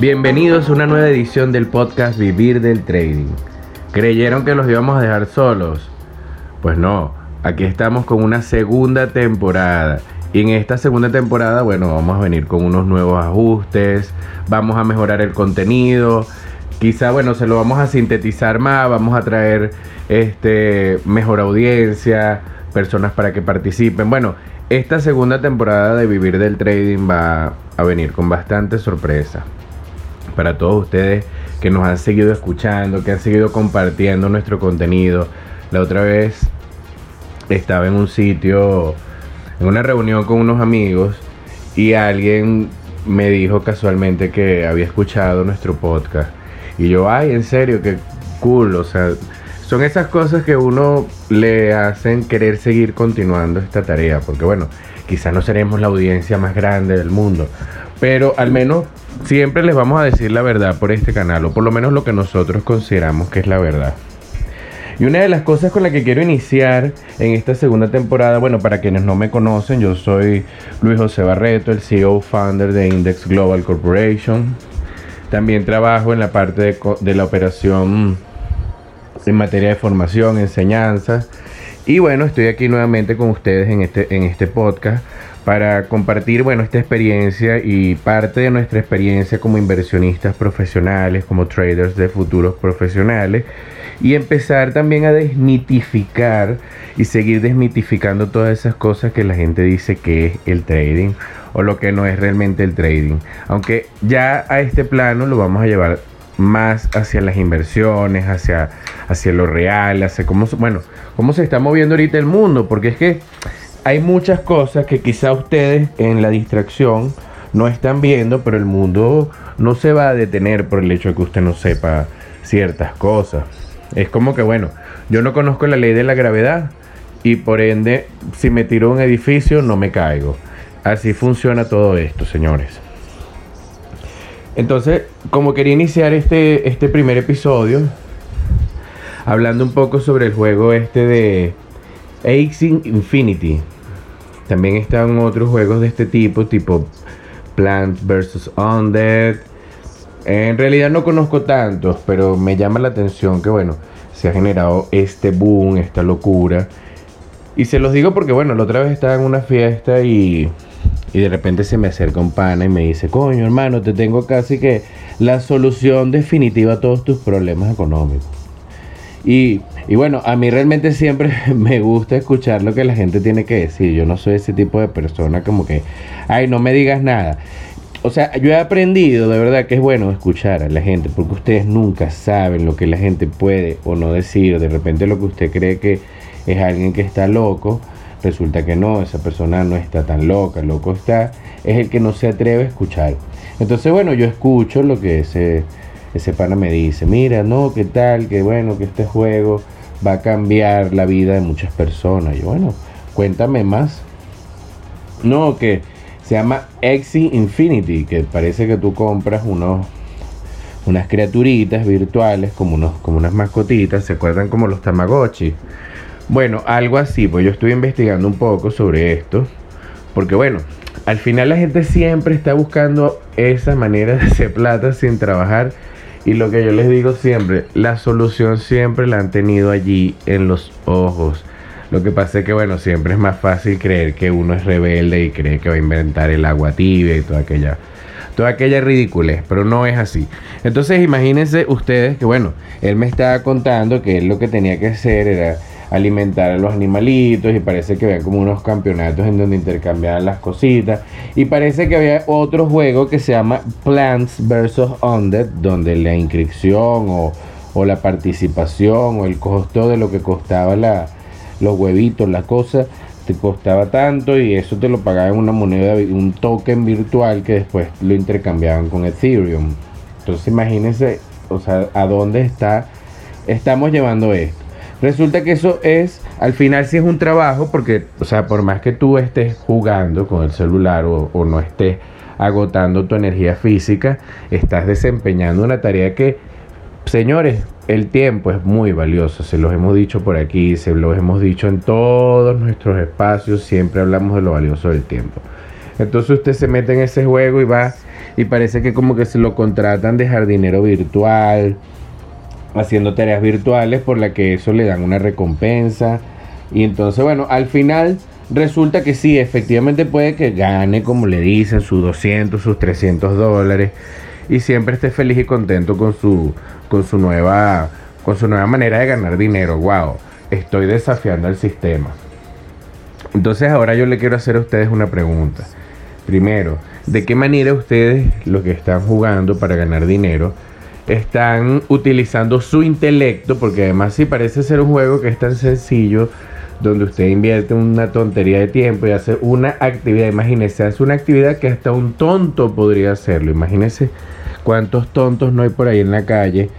Bienvenidos a una nueva edición del podcast Vivir del Trading. ¿Creyeron que los íbamos a dejar solos? Pues no, aquí estamos con una segunda temporada. Y en esta segunda temporada, bueno, vamos a venir con unos nuevos ajustes, vamos a mejorar el contenido, quizá, bueno, se lo vamos a sintetizar más, vamos a traer este, mejor audiencia, personas para que participen. Bueno, esta segunda temporada de Vivir del Trading va a venir con bastante sorpresa. Para todos ustedes que nos han seguido escuchando, que han seguido compartiendo nuestro contenido. La otra vez estaba en un sitio, en una reunión con unos amigos y alguien me dijo casualmente que había escuchado nuestro podcast. Y yo, ay, en serio, qué cool. O sea, son esas cosas que uno le hacen querer seguir continuando esta tarea, porque bueno, quizás no seremos la audiencia más grande del mundo, pero al menos siempre les vamos a decir la verdad por este canal, o por lo menos lo que nosotros consideramos que es la verdad. Y una de las cosas con la que quiero iniciar en esta segunda temporada, bueno, para quienes no me conocen, yo soy Luis José Barreto, el CEO founder de Index Global Corporation. También trabajo en la parte de, de la operación en materia de formación, enseñanza. Y bueno, estoy aquí nuevamente con ustedes en este, en este podcast para compartir, bueno, esta experiencia y parte de nuestra experiencia como inversionistas profesionales, como traders de futuros profesionales y empezar también a desmitificar y seguir desmitificando todas esas cosas que la gente dice que es el trading o lo que no es realmente el trading. Aunque ya a este plano lo vamos a llevar más hacia las inversiones, hacia, hacia lo real, hacia cómo, bueno, cómo se está moviendo ahorita el mundo, porque es que hay muchas cosas que quizá ustedes en la distracción no están viendo, pero el mundo no se va a detener por el hecho de que usted no sepa ciertas cosas. Es como que, bueno, yo no conozco la ley de la gravedad y por ende, si me tiro un edificio, no me caigo. Así funciona todo esto, señores. Entonces, como quería iniciar este, este primer episodio, hablando un poco sobre el juego este de Axing Infinity. También están otros juegos de este tipo, tipo Plants vs. Undead. En realidad no conozco tantos, pero me llama la atención que, bueno, se ha generado este boom, esta locura. Y se los digo porque, bueno, la otra vez estaba en una fiesta y y de repente se me acerca un pana y me dice, coño hermano, te tengo casi que la solución definitiva a todos tus problemas económicos. Y, y, bueno, a mí realmente siempre me gusta escuchar lo que la gente tiene que decir. Yo no soy ese tipo de persona como que, ay, no me digas nada. O sea, yo he aprendido de verdad que es bueno escuchar a la gente, porque ustedes nunca saben lo que la gente puede o no decir. De repente lo que usted cree que es alguien que está loco, resulta que no, esa persona no está tan loca, loco está, es el que no se atreve a escuchar. Entonces, bueno, yo escucho lo que ese, ese pana me dice, mira, no, qué tal, qué bueno, que este juego va a cambiar la vida de muchas personas. Y bueno, cuéntame más. No, que se llama Exi Infinity, que parece que tú compras unos unas criaturitas virtuales como unos como unas mascotitas, se acuerdan como los Tamagotchi. Bueno, algo así, pues yo estoy investigando un poco sobre esto, porque bueno, al final la gente siempre está buscando esa manera de hacer plata sin trabajar y lo que yo les digo siempre, la solución siempre la han tenido allí en los ojos. Lo que pasa es que, bueno, siempre es más fácil creer que uno es rebelde y cree que va a inventar el agua tibia y toda aquella, toda aquella ridiculez, pero no es así. Entonces, imagínense ustedes que, bueno, él me estaba contando que él lo que tenía que hacer era alimentar a los animalitos y parece que había como unos campeonatos en donde intercambiaban las cositas y parece que había otro juego que se llama Plants vs. Undead donde la inscripción o, la participación o el costo de lo que costaba la, los huevitos, la cosa te costaba tanto y eso te lo pagaban una moneda, un token virtual que después lo intercambiaban con Ethereum. Entonces imagínense, o sea, a dónde está, estamos llevando esto. Resulta que eso es, al final sí es un trabajo, porque, o sea, por más que tú estés jugando con el celular o, no estés agotando tu energía física, estás desempeñando una tarea que, señores, el tiempo es muy valioso, se los hemos dicho por aquí, se los hemos dicho en todos nuestros espacios, siempre hablamos de lo valioso del tiempo. Entonces usted se mete en ese juego y va y parece que como que se lo contratan de jardinero virtual, haciendo tareas virtuales por la que eso le dan una recompensa. Y entonces, bueno, al final resulta que sí, efectivamente puede que gane, como le dicen, sus 200, sus 300 dólares. Y siempre esté feliz y contento con su, con su, nueva, con su nueva manera de ganar dinero. Wow, estoy desafiando al sistema. Entonces ahora yo le quiero hacer a ustedes una pregunta. Primero, ¿de qué manera ustedes, los que están jugando para ganar dinero, están utilizando su intelecto? Porque además sí parece ser un juego que es tan sencillo, donde usted invierte una tontería de tiempo y hace una actividad. Imagínese, hace una actividad que hasta un tonto podría hacerlo. Imagínese cuántos tontos no hay por ahí en la calle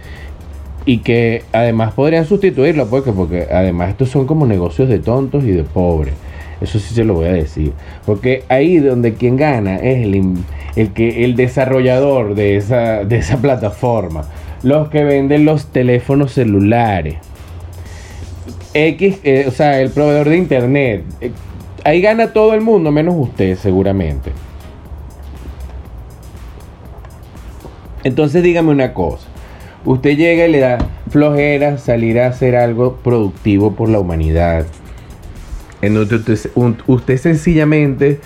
y que además podrían sustituirlo, porque, porque además estos son como negocios de tontos y de pobres. Eso sí se lo voy a decir. Porque ahí donde quien gana es el, el, que, el desarrollador de esa, de esa plataforma. Los que venden los teléfonos celulares. X, eh, o sea, el proveedor de internet. Eh, ahí gana todo el mundo, menos usted, seguramente. Entonces dígame una cosa. Usted llega y le da flojera salir a hacer algo productivo por la humanidad en donde usted, sencillamente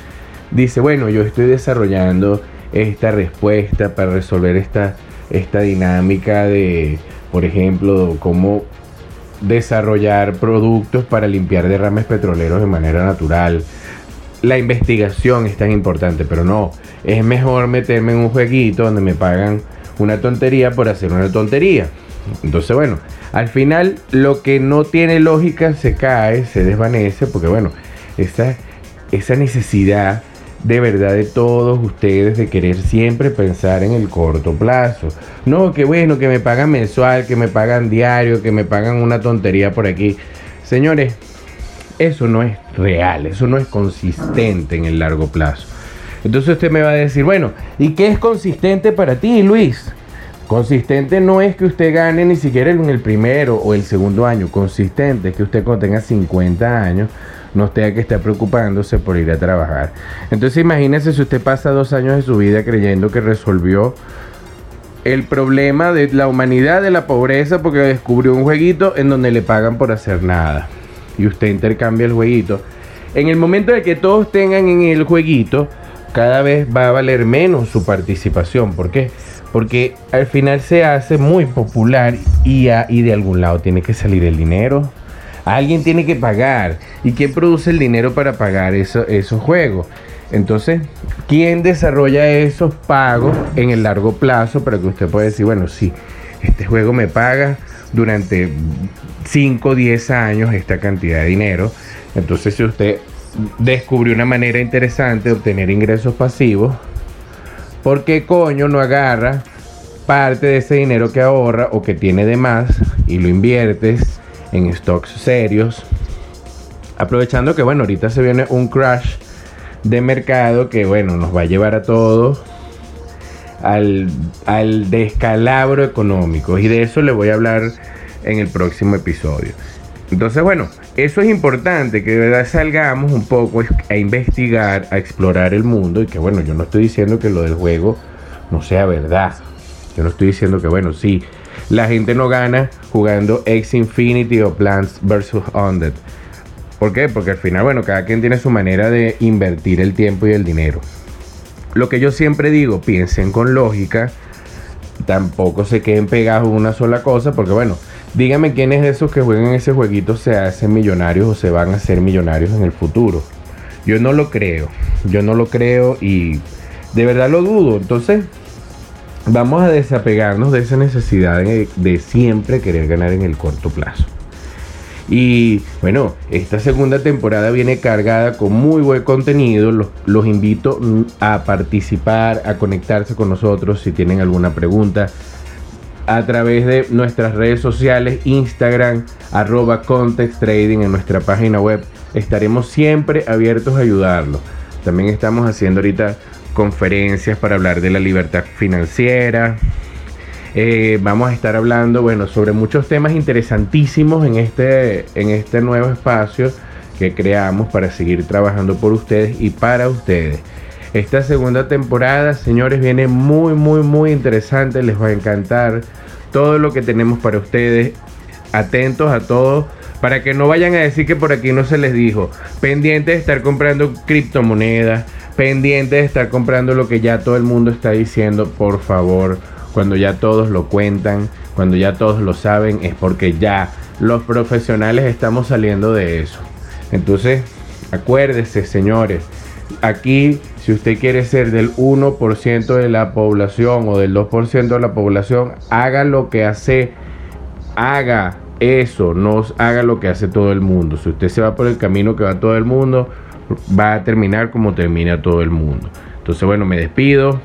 dice, bueno, yo estoy desarrollando esta respuesta para resolver esta, esta dinámica de, por ejemplo, cómo desarrollar productos para limpiar derrames petroleros de manera natural. La investigación es tan importante, pero no, es mejor meterme en un jueguito donde me pagan una tontería por hacer una tontería. Entonces, bueno, al final lo que no tiene lógica se cae, se desvanece, porque bueno, esa, esa necesidad de verdad de todos ustedes de querer siempre pensar en el corto plazo. No, que bueno, que me pagan mensual, que me pagan diario, que me pagan una tontería por aquí. Señores, eso no es real, eso no es consistente en el largo plazo. Entonces usted me va a decir, bueno, ¿y qué es consistente para ti, Luis? Consistente no es que usted gane ni siquiera en el primero o el segundo año. Consistente es que usted cuando tenga 50 años no tenga que estar preocupándose por ir a trabajar. Entonces imagínese si usted pasa dos años de su vida creyendo que resolvió el problema de la humanidad de la pobreza porque descubrió un jueguito en donde le pagan por hacer nada. Y usted intercambia el jueguito. En el momento de que todos tengan en el jueguito, cada vez va a valer menos su participación. ¿Por qué? Al final se hace muy popular y, de algún lado tiene que salir el dinero. Alguien tiene que pagar. ¿Y quién produce el dinero para pagar eso, esos juegos? Entonces, ¿quién desarrolla esos pagos en el largo plazo para que usted pueda decir, bueno, sí, este juego me paga durante 5 o 10 años esta cantidad de dinero? Entonces, si usted descubrió una manera interesante de obtener ingresos pasivos, ¿Por qué coño no agarra parte de ese dinero que ahorra o que tiene de más y lo inviertes en stocks serios? Aprovechando que, bueno, ahorita se viene un crash de mercado que, bueno, nos va a llevar a todos al, al descalabro económico. Y de eso le voy a hablar en el próximo episodio. Entonces, bueno, eso es importante, que de verdad salgamos un poco a investigar, a explorar el mundo y que, bueno, yo no estoy diciendo que lo del juego no sea verdad. Yo no estoy diciendo que, bueno, sí, la gente no gana jugando X Infinity o Plants vs. Undead. ¿Por qué? Porque al final, bueno, cada quien tiene su manera de invertir el tiempo y el dinero. Lo que yo siempre digo, piensen con lógica, tampoco se queden pegados en una sola cosa, porque bueno, Dígame quiénes de esos que juegan ese jueguito se hacen millonarios o se van a hacer millonarios en el futuro. Yo no lo creo. Yo no lo creo y de verdad lo dudo. Entonces, vamos a desapegarnos de esa necesidad de, siempre querer ganar en el corto plazo. Y bueno, esta segunda temporada viene cargada con muy buen contenido. Los, invito a participar, a conectarse con nosotros si tienen alguna pregunta, a través de nuestras redes sociales, Instagram, arroba Context Trading en nuestra página web. Estaremos siempre abiertos a ayudarlo. También estamos haciendo ahorita conferencias para hablar de la libertad financiera. Eh, vamos a estar hablando, bueno, sobre muchos temas interesantísimos en este, en este nuevo espacio que creamos para seguir trabajando por ustedes y para ustedes. Esta segunda temporada, señores, viene muy, muy, muy interesante. Les va a encantar todo lo que tenemos para ustedes. Atentos a todo. Para que no vayan a decir que por aquí no se les dijo. Pendiente de estar comprando criptomonedas. Pendiente de estar comprando lo que ya todo el mundo está diciendo. Por favor, cuando ya todos lo cuentan, cuando ya todos lo saben, es porque ya los profesionales estamos saliendo de eso. Entonces, acuérdese, señores. Aquí si usted quiere ser del 1% de la población o del 2% de la población, haga lo que hace, haga eso, no haga lo que hace todo el mundo. Si usted se va por el camino que va todo el mundo, va a terminar como termina todo el mundo. Entonces, bueno, me despido.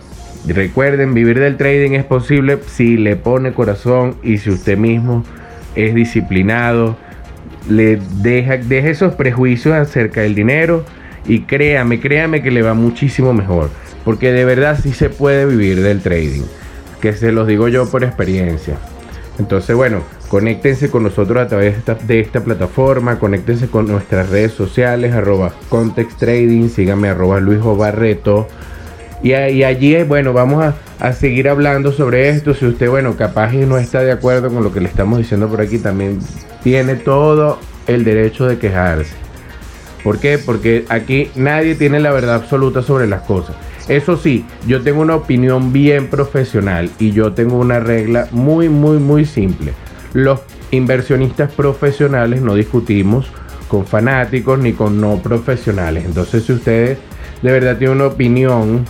Recuerden, vivir del trading es posible si le pone corazón y si usted mismo es disciplinado, le deja, deja esos prejuicios acerca del dinero y créame, créame que le va muchísimo mejor. Porque de verdad sí se puede vivir del trading. Que se los digo yo por experiencia. Entonces, bueno, conéctense con nosotros a través de esta, plataforma. Conéctense con nuestras redes sociales, arroba Context Trading. Síganme, arroba Luis Barreto. Y, allí, bueno, vamos a, a, seguir hablando sobre esto. Si usted, bueno, capaz no está de acuerdo con lo que le estamos diciendo por aquí, también tiene todo el derecho de quejarse. ¿Por qué? Porque aquí nadie tiene la verdad absoluta sobre las cosas. Eso sí, yo tengo una opinión bien profesional y yo tengo una regla muy, muy, muy simple. Los inversionistas profesionales no discutimos con fanáticos ni con no profesionales. Entonces, si ustedes de verdad tienen una opinión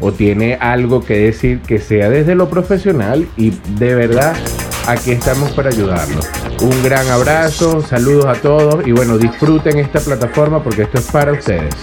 o tiene algo que decir que sea desde lo profesional y de verdad aquí estamos para ayudarlos. Un gran abrazo, saludos a todos y bueno, disfruten esta plataforma porque esto es para ustedes.